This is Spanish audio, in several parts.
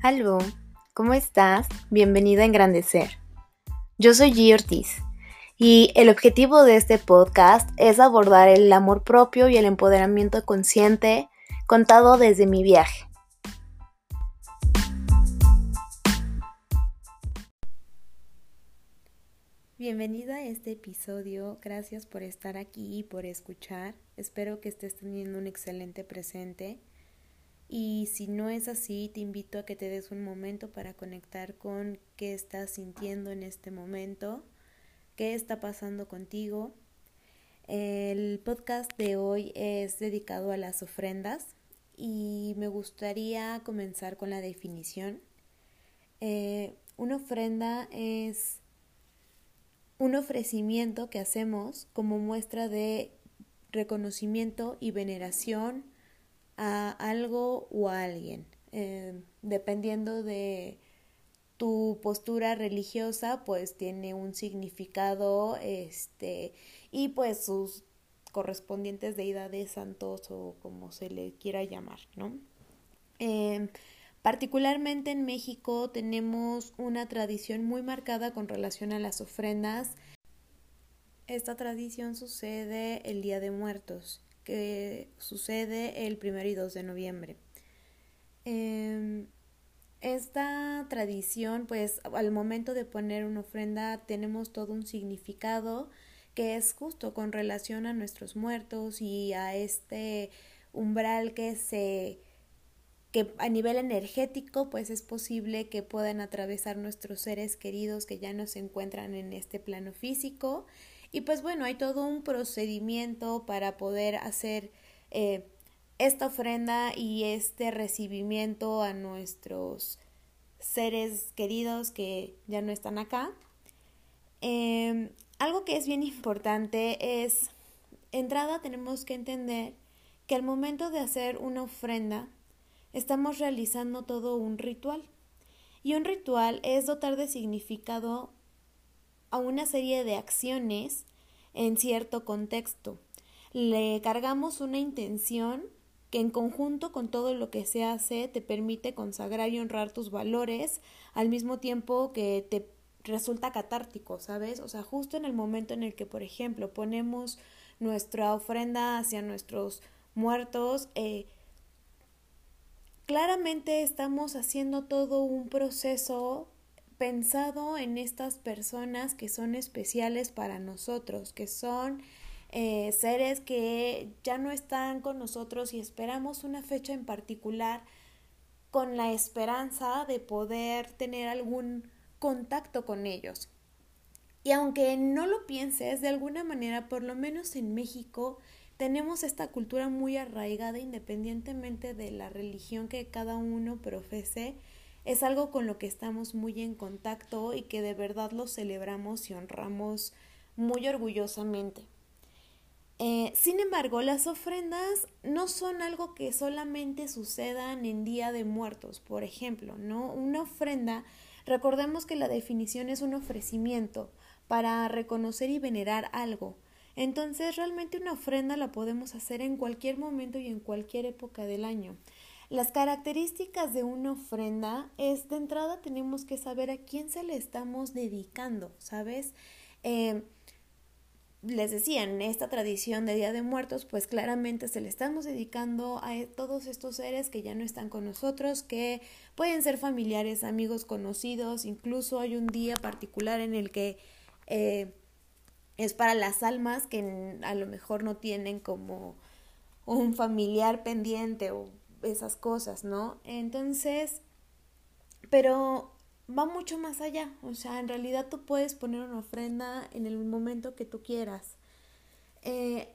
Aló, ¿cómo estás? Bienvenido a Engrandecer. Yo soy G. Ortiz y el objetivo de este podcast es abordar el amor propio y el empoderamiento consciente contado desde mi viaje. Bienvenida a este episodio, gracias por estar aquí y por escuchar. Espero que estés teniendo un excelente presente y si no es así, te invito a que te des un momento para conectar con qué estás sintiendo en este momento, qué está pasando contigo. El podcast de hoy es dedicado a las ofrendas y me gustaría comenzar con la definición. Eh, una ofrenda es un ofrecimiento que hacemos como muestra de reconocimiento y veneración a algo o a alguien, eh, dependiendo de tu postura religiosa, pues tiene un significado, este, y pues sus correspondientes deidades santos o como se le quiera llamar, ¿no? Em, particularmente en México tenemos una tradición muy marcada con relación a las ofrendas. Esta tradición sucede el Día de Muertos que sucede el 1 y 2 de noviembre. Em, esta tradición, pues al momento de poner una ofrenda tenemos todo un significado que es justo con relación a nuestros muertos y a este umbral que se que a nivel energético pues es posible que puedan atravesar nuestros seres queridos que ya no se encuentran en este plano físico y pues bueno, hay todo un procedimiento para poder hacer eh, esta ofrenda y este recibimiento a nuestros seres queridos que ya no están acá. Em, algo que es bien importante es, entrada tenemos que entender que al momento de hacer una ofrenda, estamos realizando todo un ritual. Y un ritual es dotar de significado a una serie de acciones en cierto contexto. Le cargamos una intención que en conjunto con todo lo que se hace te permite consagrar y honrar tus valores al mismo tiempo que te resulta catártico, ¿sabes? O sea, justo en el momento en el que, por ejemplo, ponemos nuestra ofrenda hacia nuestros muertos, eh, claramente estamos haciendo todo un proceso pensado en estas personas que son especiales para nosotros, que son eh, seres que ya no están con nosotros y esperamos una fecha en particular con la esperanza de poder tener algún contacto con ellos. Y aunque no lo pienses, de alguna manera, por lo menos en México, tenemos esta cultura muy arraigada independientemente de la religión que cada uno profese es algo con lo que estamos muy en contacto y que de verdad lo celebramos y honramos muy orgullosamente. Eh, sin embargo, las ofrendas no son algo que solamente sucedan en Día de Muertos, por ejemplo, ¿no? Una ofrenda, recordemos que la definición es un ofrecimiento para reconocer y venerar algo. Entonces, realmente una ofrenda la podemos hacer en cualquier momento y en cualquier época del año. Las características de una ofrenda es de entrada tenemos que saber a quién se le estamos dedicando, ¿sabes? Eh, les decía, en esta tradición de Día de Muertos, pues claramente se le estamos dedicando a todos estos seres que ya no están con nosotros, que pueden ser familiares, amigos, conocidos, incluso hay un día particular en el que eh, es para las almas que a lo mejor no tienen como un familiar pendiente o esas cosas, ¿no? Entonces, pero va mucho más allá, o sea, en realidad tú puedes poner una ofrenda en el momento que tú quieras. Eh,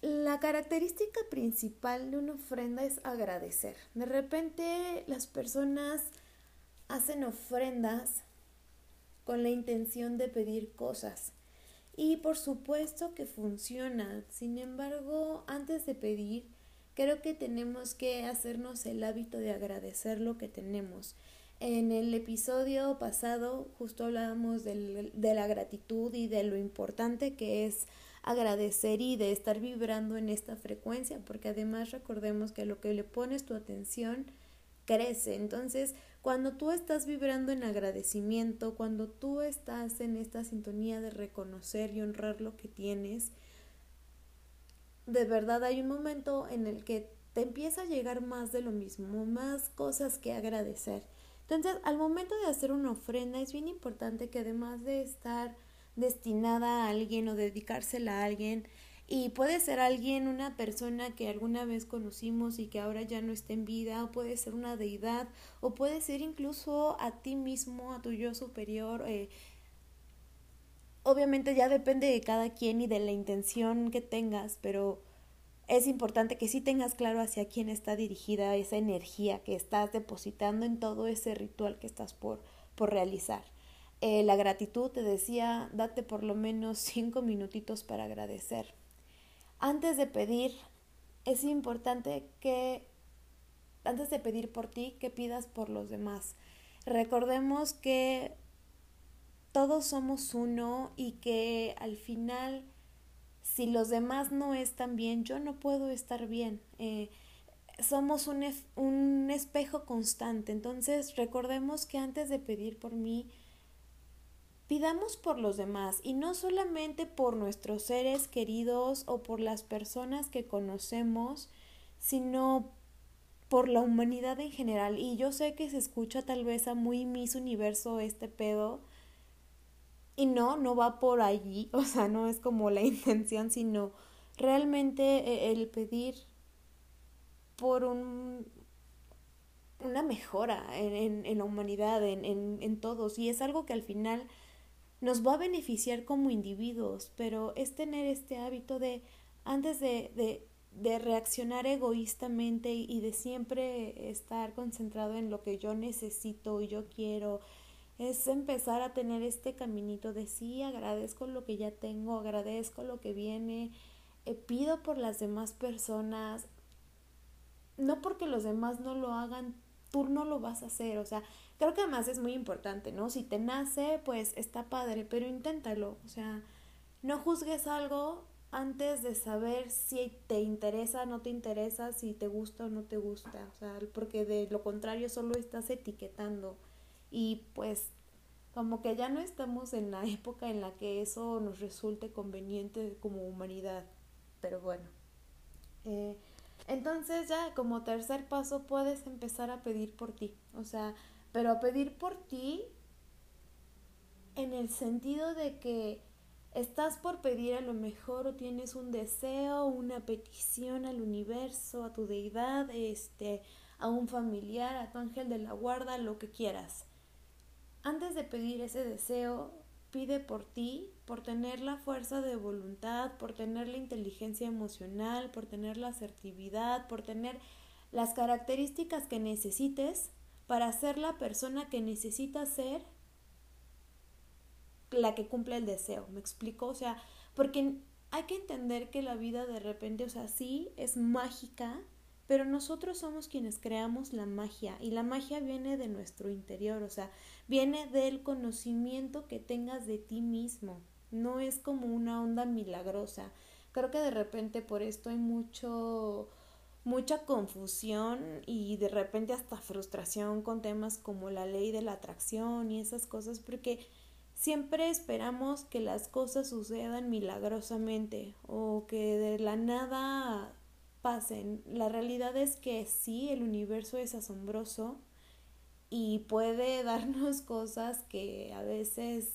la característica principal de una ofrenda es agradecer. De repente las personas hacen ofrendas con la intención de pedir cosas. Y por supuesto que funciona. Sin embargo, antes de pedir, creo que tenemos que hacernos el hábito de agradecer lo que tenemos. En el episodio pasado justo hablábamos de la gratitud y de lo importante que es agradecer y de estar vibrando en esta frecuencia, porque además recordemos que lo que le pones tu atención crece. Entonces, Cuando tú estás vibrando en agradecimiento, cuando tú estás en esta sintonía de reconocer y honrar lo que tienes, de verdad hay un momento en el que te empieza a llegar más de lo mismo, más cosas que agradecer. Entonces, al momento de hacer una ofrenda es bien importante que además de estar destinada a alguien o dedicársela a alguien, y puede ser alguien, una persona que alguna vez conocimos y que ahora ya no está en vida, o puede ser una deidad, o puede ser incluso a ti mismo, a tu yo superior. Eh, obviamente ya depende de cada quien y de la intención que tengas, pero es importante que sí tengas claro hacia quién está dirigida esa energía que estás depositando en todo ese ritual que estás por, por realizar. Eh, la gratitud, te decía, date por lo menos cinco minutitos para agradecer antes de pedir, es importante que, antes de pedir por ti, que pidas por los demás. Recordemos que todos somos uno y que al final, si los demás no están bien, yo no puedo estar bien. Eh, somos un, un espejo constante. Entonces, recordemos que antes de pedir por mí, Pidamos por los demás y no solamente por nuestros seres queridos o por las personas que conocemos, sino por la humanidad en general. Y yo sé que se escucha tal vez a muy mis universo este pedo. Y no, no va por allí, o sea, no es como la intención, sino realmente eh, el pedir por un, una mejora en, en, la humanidad, en, en, en todos. Y es algo que al final nos va a beneficiar como individuos, pero es tener este hábito de, antes de, de, de reaccionar egoístamente y de siempre estar concentrado en lo que yo necesito y yo quiero, es empezar a tener este caminito de sí, agradezco lo que ya tengo, agradezco lo que viene, eh, pido por las demás personas, no porque los demás no lo hagan, tú no lo vas a hacer, o sea, Creo que además es muy importante, ¿no? Si te nace, pues está padre, pero inténtalo. O sea, no juzgues algo antes de saber si te interesa, no te interesa, si te gusta o no te gusta. O sea, porque de lo contrario solo estás etiquetando. Y pues como que ya no estamos en la época en la que eso nos resulte conveniente como humanidad. Pero bueno. Eh, entonces ya como tercer paso puedes empezar a pedir por ti. O sea, pero a pedir por ti en el sentido de que estás por pedir a lo mejor o tienes un deseo, una petición al universo, a tu deidad, este, a un familiar, a tu ángel de la guarda, lo que quieras. Antes de pedir ese deseo, pide por ti, por tener la fuerza de voluntad, por tener la inteligencia emocional, por tener la asertividad, por tener las características que necesites para ser la persona que necesita ser la que cumple el deseo, ¿me explico? O sea, porque hay que entender que la vida de repente, o sea, sí es mágica, pero nosotros somos quienes creamos la magia y la magia viene de nuestro interior, o sea, viene del conocimiento que tengas de ti mismo, no es como una onda milagrosa. Creo que de repente por esto hay mucho mucha confusión y de repente hasta frustración con temas como la ley de la atracción y esas cosas porque siempre esperamos que las cosas sucedan milagrosamente o que de la nada pasen. La realidad es que sí, el universo es asombroso y puede darnos cosas que a veces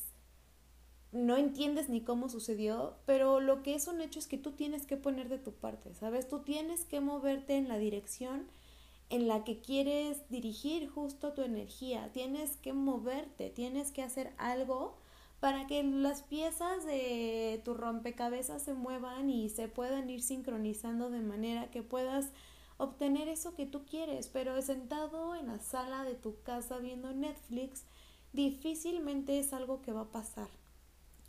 no entiendes ni cómo sucedió, pero lo que es un hecho es que tú tienes que poner de tu parte, ¿sabes? Tú tienes que moverte en la dirección en la que quieres dirigir justo tu energía, tienes que moverte, tienes que hacer algo para que las piezas de tu rompecabezas se muevan y se puedan ir sincronizando de manera que puedas obtener eso que tú quieres, pero sentado en la sala de tu casa viendo Netflix, difícilmente es algo que va a pasar.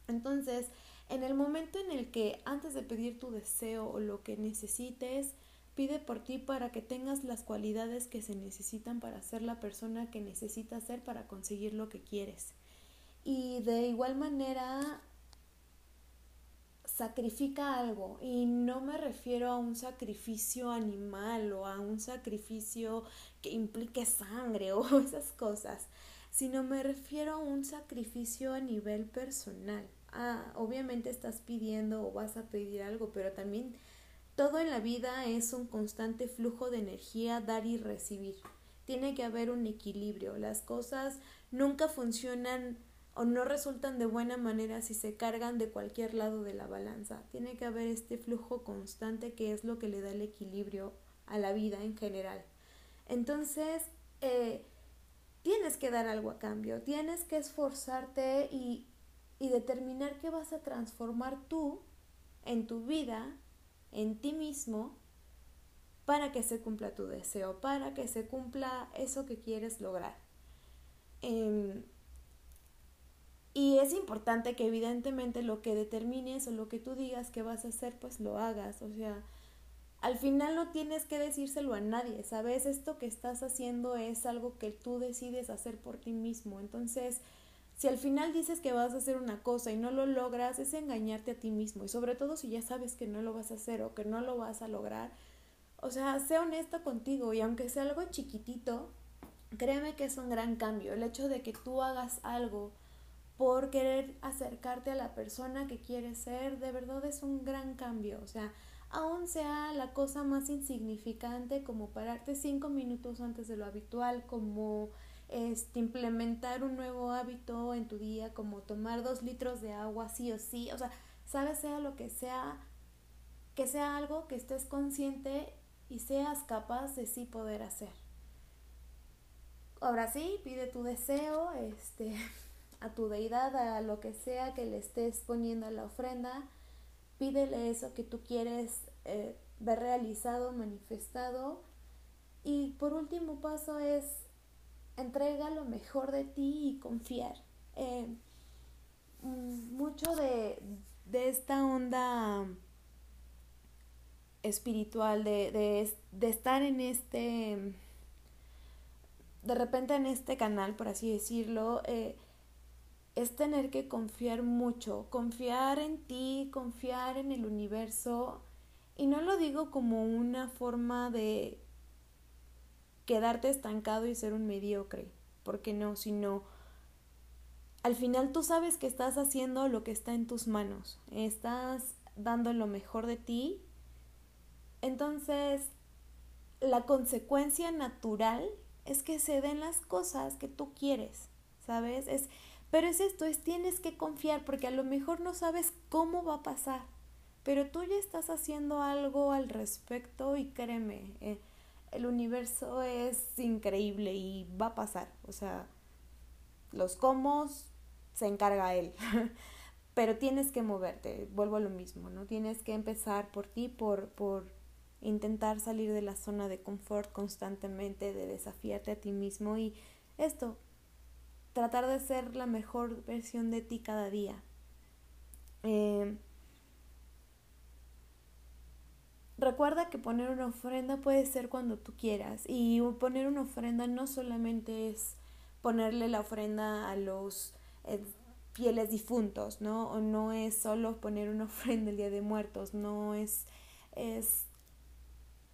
Entonces, en el momento en el que antes de pedir tu deseo o lo que necesites, pide por ti para que tengas las cualidades que se necesitan para ser la persona que necesitas ser para conseguir lo que quieres. Y de igual manera, sacrifica algo y no me refiero a un sacrificio animal o a un sacrificio que implique sangre o esas cosas, sino me refiero a un sacrificio a nivel personal. Ah, obviamente estás pidiendo o vas a pedir algo, pero también todo en la vida es un constante flujo de energía, dar y recibir. Tiene que haber un equilibrio. Las cosas nunca funcionan o no resultan de buena manera si se cargan de cualquier lado de la balanza. Tiene que haber este flujo constante que es lo que le da el equilibrio a la vida en general. Entonces, eh, tienes que dar algo a cambio, tienes que esforzarte y, y determinar qué vas a transformar tú en tu vida, en ti mismo, para que se cumpla tu deseo, para que se cumpla eso que quieres lograr. Em, es importante que evidentemente lo que determines o lo que tú digas que vas a hacer, pues lo hagas. O sea, al final no tienes que decírselo a nadie, ¿sabes? Esto que estás haciendo es algo que tú decides hacer por ti mismo. Entonces, si al final dices que vas a hacer una cosa y no lo logras, es engañarte a ti mismo. Y sobre todo si ya sabes que no lo vas a hacer o que no lo vas a lograr. O sea, sé honesta contigo y aunque sea algo chiquitito, créeme que es un gran cambio. El hecho de que tú hagas algo por querer acercarte a la persona que quieres ser, de verdad es un gran cambio. O sea, aún sea la cosa más insignificante como pararte cinco minutos antes de lo habitual, como este, implementar un nuevo hábito en tu día, como tomar dos litros de agua sí o sí, o sea, sabes, sea lo que sea, que sea algo que estés consciente y seas capaz de sí poder hacer. Ahora sí, pide tu deseo, este, a tu deidad, a lo que sea que le estés poniendo la ofrenda, pídele eso que tú quieres eh, ver realizado, manifestado. Y por último paso es entrega lo mejor de ti y confiar. Eh, mm, mucho de, de, esta onda espiritual, de, de, de estar en este, de repente en este canal, por así decirlo, eh, es tener que confiar mucho, confiar en ti, confiar en el universo. Y no lo digo como una forma de quedarte estancado y ser un mediocre, porque no, sino al final tú sabes que estás haciendo lo que está en tus manos, estás dando lo mejor de ti. Entonces, la consecuencia natural es que se den las cosas que tú quieres, ¿sabes? Es pero es esto, es tienes que confiar porque a lo mejor no sabes cómo va a pasar, pero tú ya estás haciendo algo al respecto y créeme, eh, el universo es increíble y va a pasar. O sea, los cómo se encarga él. pero tienes que moverte, vuelvo a lo mismo, ¿no? Tienes que empezar por ti, por, por intentar salir de la zona de confort constantemente, de desafiarte a ti mismo y esto, tratar de ser la mejor versión de ti cada día. Eh, recuerda que poner una ofrenda puede ser cuando tú quieras y poner una ofrenda no solamente es ponerle la ofrenda a los eh, fieles difuntos, ¿no? O no es solo poner una ofrenda el Día de Muertos, no es, es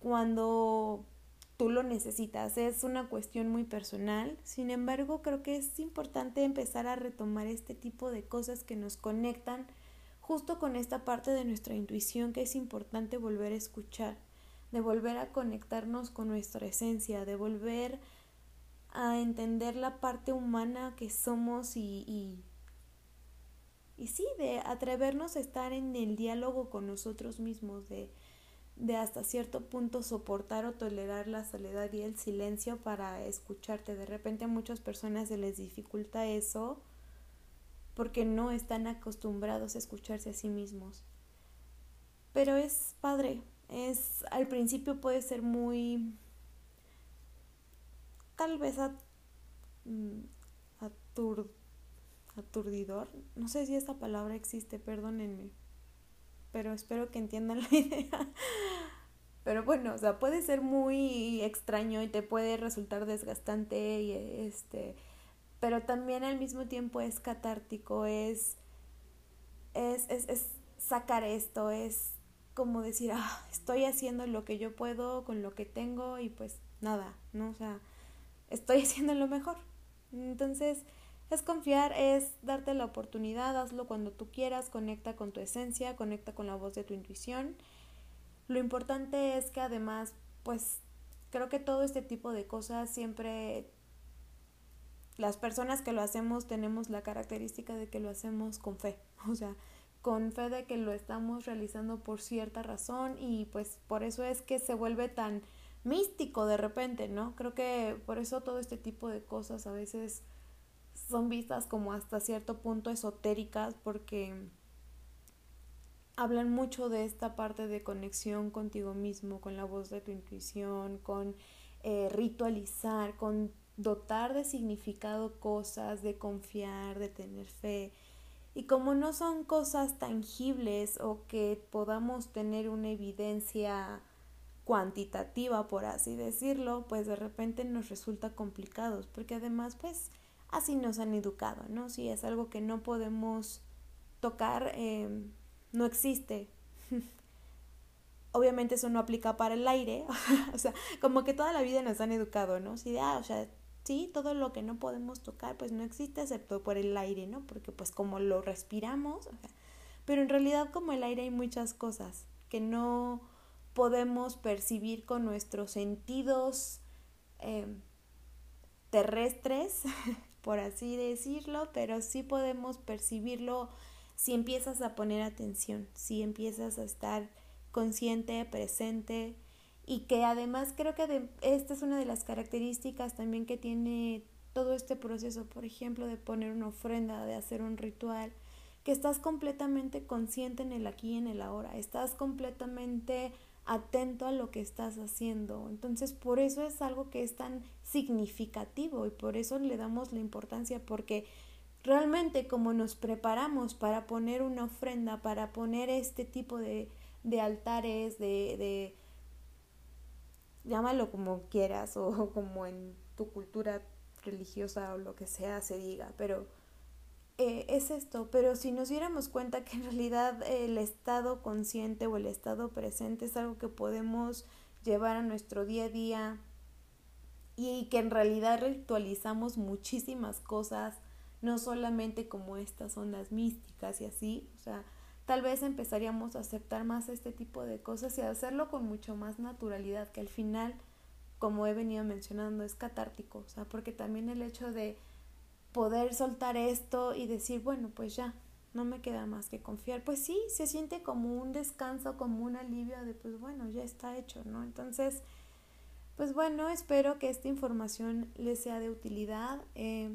cuando tú lo necesitas. Es una cuestión muy personal. Sin embargo, creo que es importante empezar a retomar este tipo de cosas que nos conectan justo con esta parte de nuestra intuición que es importante volver a escuchar, de volver a conectarnos con nuestra esencia, de volver a entender la parte humana que somos y, y, y sí, de atrevernos a estar en el diálogo con nosotros mismos, de de hasta cierto punto soportar o tolerar la soledad y el silencio para escucharte. De repente a muchas personas se les dificulta eso porque no están acostumbrados a escucharse a sí mismos. Pero es padre, es al principio puede ser muy tal vez mm, aturdidor, no sé si esa palabra existe, perdónenme pero espero que entiendan la idea. Pero bueno, o sea, puede ser muy extraño y te puede resultar desgastante y este, pero también al mismo tiempo es catártico, es es, es, es, sacar esto, es como decir, ah, estoy haciendo lo que yo puedo con lo que tengo y pues nada, ¿no? O sea, estoy haciendo lo mejor. Entonces, es confiar, es darte la oportunidad, hazlo cuando tú quieras, conecta con tu esencia, conecta con la voz de tu intuición. Lo importante es que además, pues creo que todo este tipo de cosas siempre las personas que lo hacemos tenemos la característica de que lo hacemos con fe, o sea, con fe de que lo estamos realizando por cierta razón y pues por eso es que se vuelve tan místico de repente, ¿no? Creo que por eso todo este tipo de cosas a veces son vistas como hasta cierto punto esotéricas porque hablan mucho de esta parte de conexión contigo mismo, con la voz de tu intuición, con eh, ritualizar, con dotar de significado cosas, de confiar, de tener fe. Y como no son cosas tangibles o que podamos tener una evidencia cuantitativa, por así decirlo, pues de repente nos resulta complicado, porque además pues así nos han educado, ¿no? Si es algo que no podemos tocar, eh, no existe. Obviamente eso no aplica para el aire, o sea, como que toda la vida nos han educado, ¿no? Si, ah, o sea, sí, todo lo que no podemos tocar, pues no existe excepto por el aire, ¿no? Porque pues como lo respiramos, o sea, pero en realidad como el aire hay muchas cosas que no podemos percibir con nuestros sentidos eh, terrestres, por así decirlo, pero sí podemos percibirlo si empiezas a poner atención, si empiezas a estar consciente, presente y que además creo que esta es una de las características también que tiene todo este proceso, por ejemplo, de poner una ofrenda, de hacer un ritual, que estás completamente consciente en el aquí y en el ahora, estás completamente atento a lo que estás haciendo. Entonces, por eso es algo que es tan significativo y por eso le damos la importancia porque realmente como nos preparamos para poner una ofrenda, para poner este tipo de, de altares, de, de, llámalo como quieras o como en tu cultura religiosa o lo que sea se diga, pero eh, es esto, pero si nos diéramos cuenta que en realidad el estado consciente o el estado presente es algo que podemos llevar a nuestro día a día y que en realidad ritualizamos muchísimas cosas, no solamente como estas ondas místicas y así, o sea, tal vez empezaríamos a aceptar más este tipo de cosas y a hacerlo con mucho más naturalidad, que al final, como he venido mencionando, es catártico, o sea, porque también el hecho de poder soltar esto y decir, bueno, pues ya, no me queda más que confiar. Pues sí, se siente como un descanso, como un alivio de, pues bueno, ya está hecho, ¿no? Entonces, pues bueno, espero que esta información les sea de utilidad. Eh,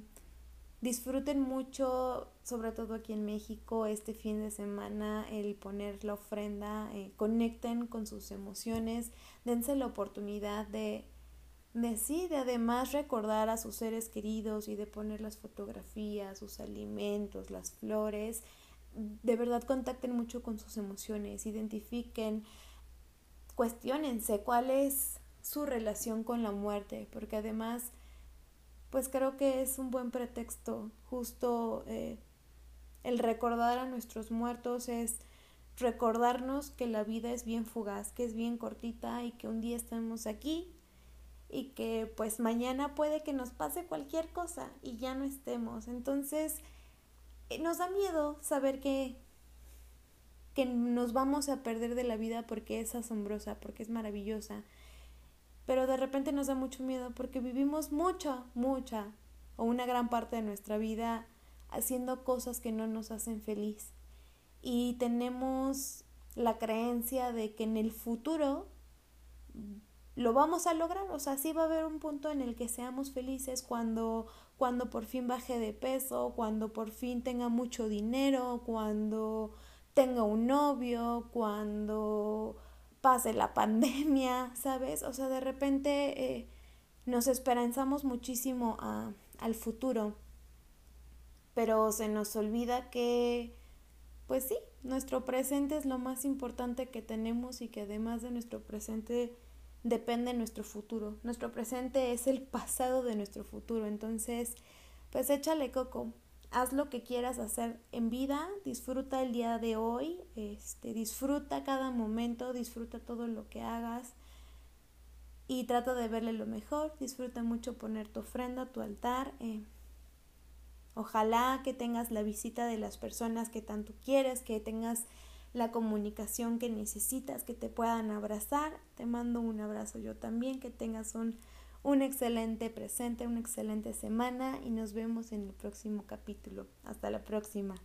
disfruten mucho, sobre todo aquí en México, este fin de semana, el poner la ofrenda, eh, conecten con sus emociones, dense la oportunidad de decide además recordar a sus seres queridos y de poner las fotografías, sus alimentos, las flores. De verdad contacten mucho con sus emociones, identifiquen, cuestionense cuál es su relación con la muerte, porque además, pues creo que es un buen pretexto, justo eh, el recordar a nuestros muertos es recordarnos que la vida es bien fugaz, que es bien cortita y que un día estamos aquí y que pues mañana puede que nos pase cualquier cosa y ya no estemos. Entonces, eh, nos da miedo saber que que nos vamos a perder de la vida porque es asombrosa, porque es maravillosa. Pero de repente nos da mucho miedo porque vivimos mucha, mucha o una gran parte de nuestra vida haciendo cosas que no nos hacen feliz. Y tenemos la creencia de que en el futuro lo vamos a lograr, o sea, sí va a haber un punto en el que seamos felices cuando cuando por fin baje de peso, cuando por fin tenga mucho dinero, cuando tenga un novio, cuando pase la pandemia, ¿sabes? O sea, de repente eh, nos esperanzamos muchísimo a, al futuro, pero se nos olvida que, pues sí, nuestro presente es lo más importante que tenemos y que además de nuestro presente depende nuestro futuro. Nuestro presente es el pasado de nuestro futuro. Entonces, pues échale coco. haz lo que quieras hacer en vida, disfruta el día de hoy, este, disfruta cada momento, disfruta todo lo que hagas y trata de verle lo mejor, disfruta mucho poner tu ofrenda, tu altar. Eh, ojalá que tengas la visita de las personas que tanto quieres, que tengas la comunicación que necesitas, que te puedan abrazar. Te mando un abrazo yo también, que tengas un, un excelente presente, una excelente semana y nos vemos en el próximo capítulo. Hasta la próxima.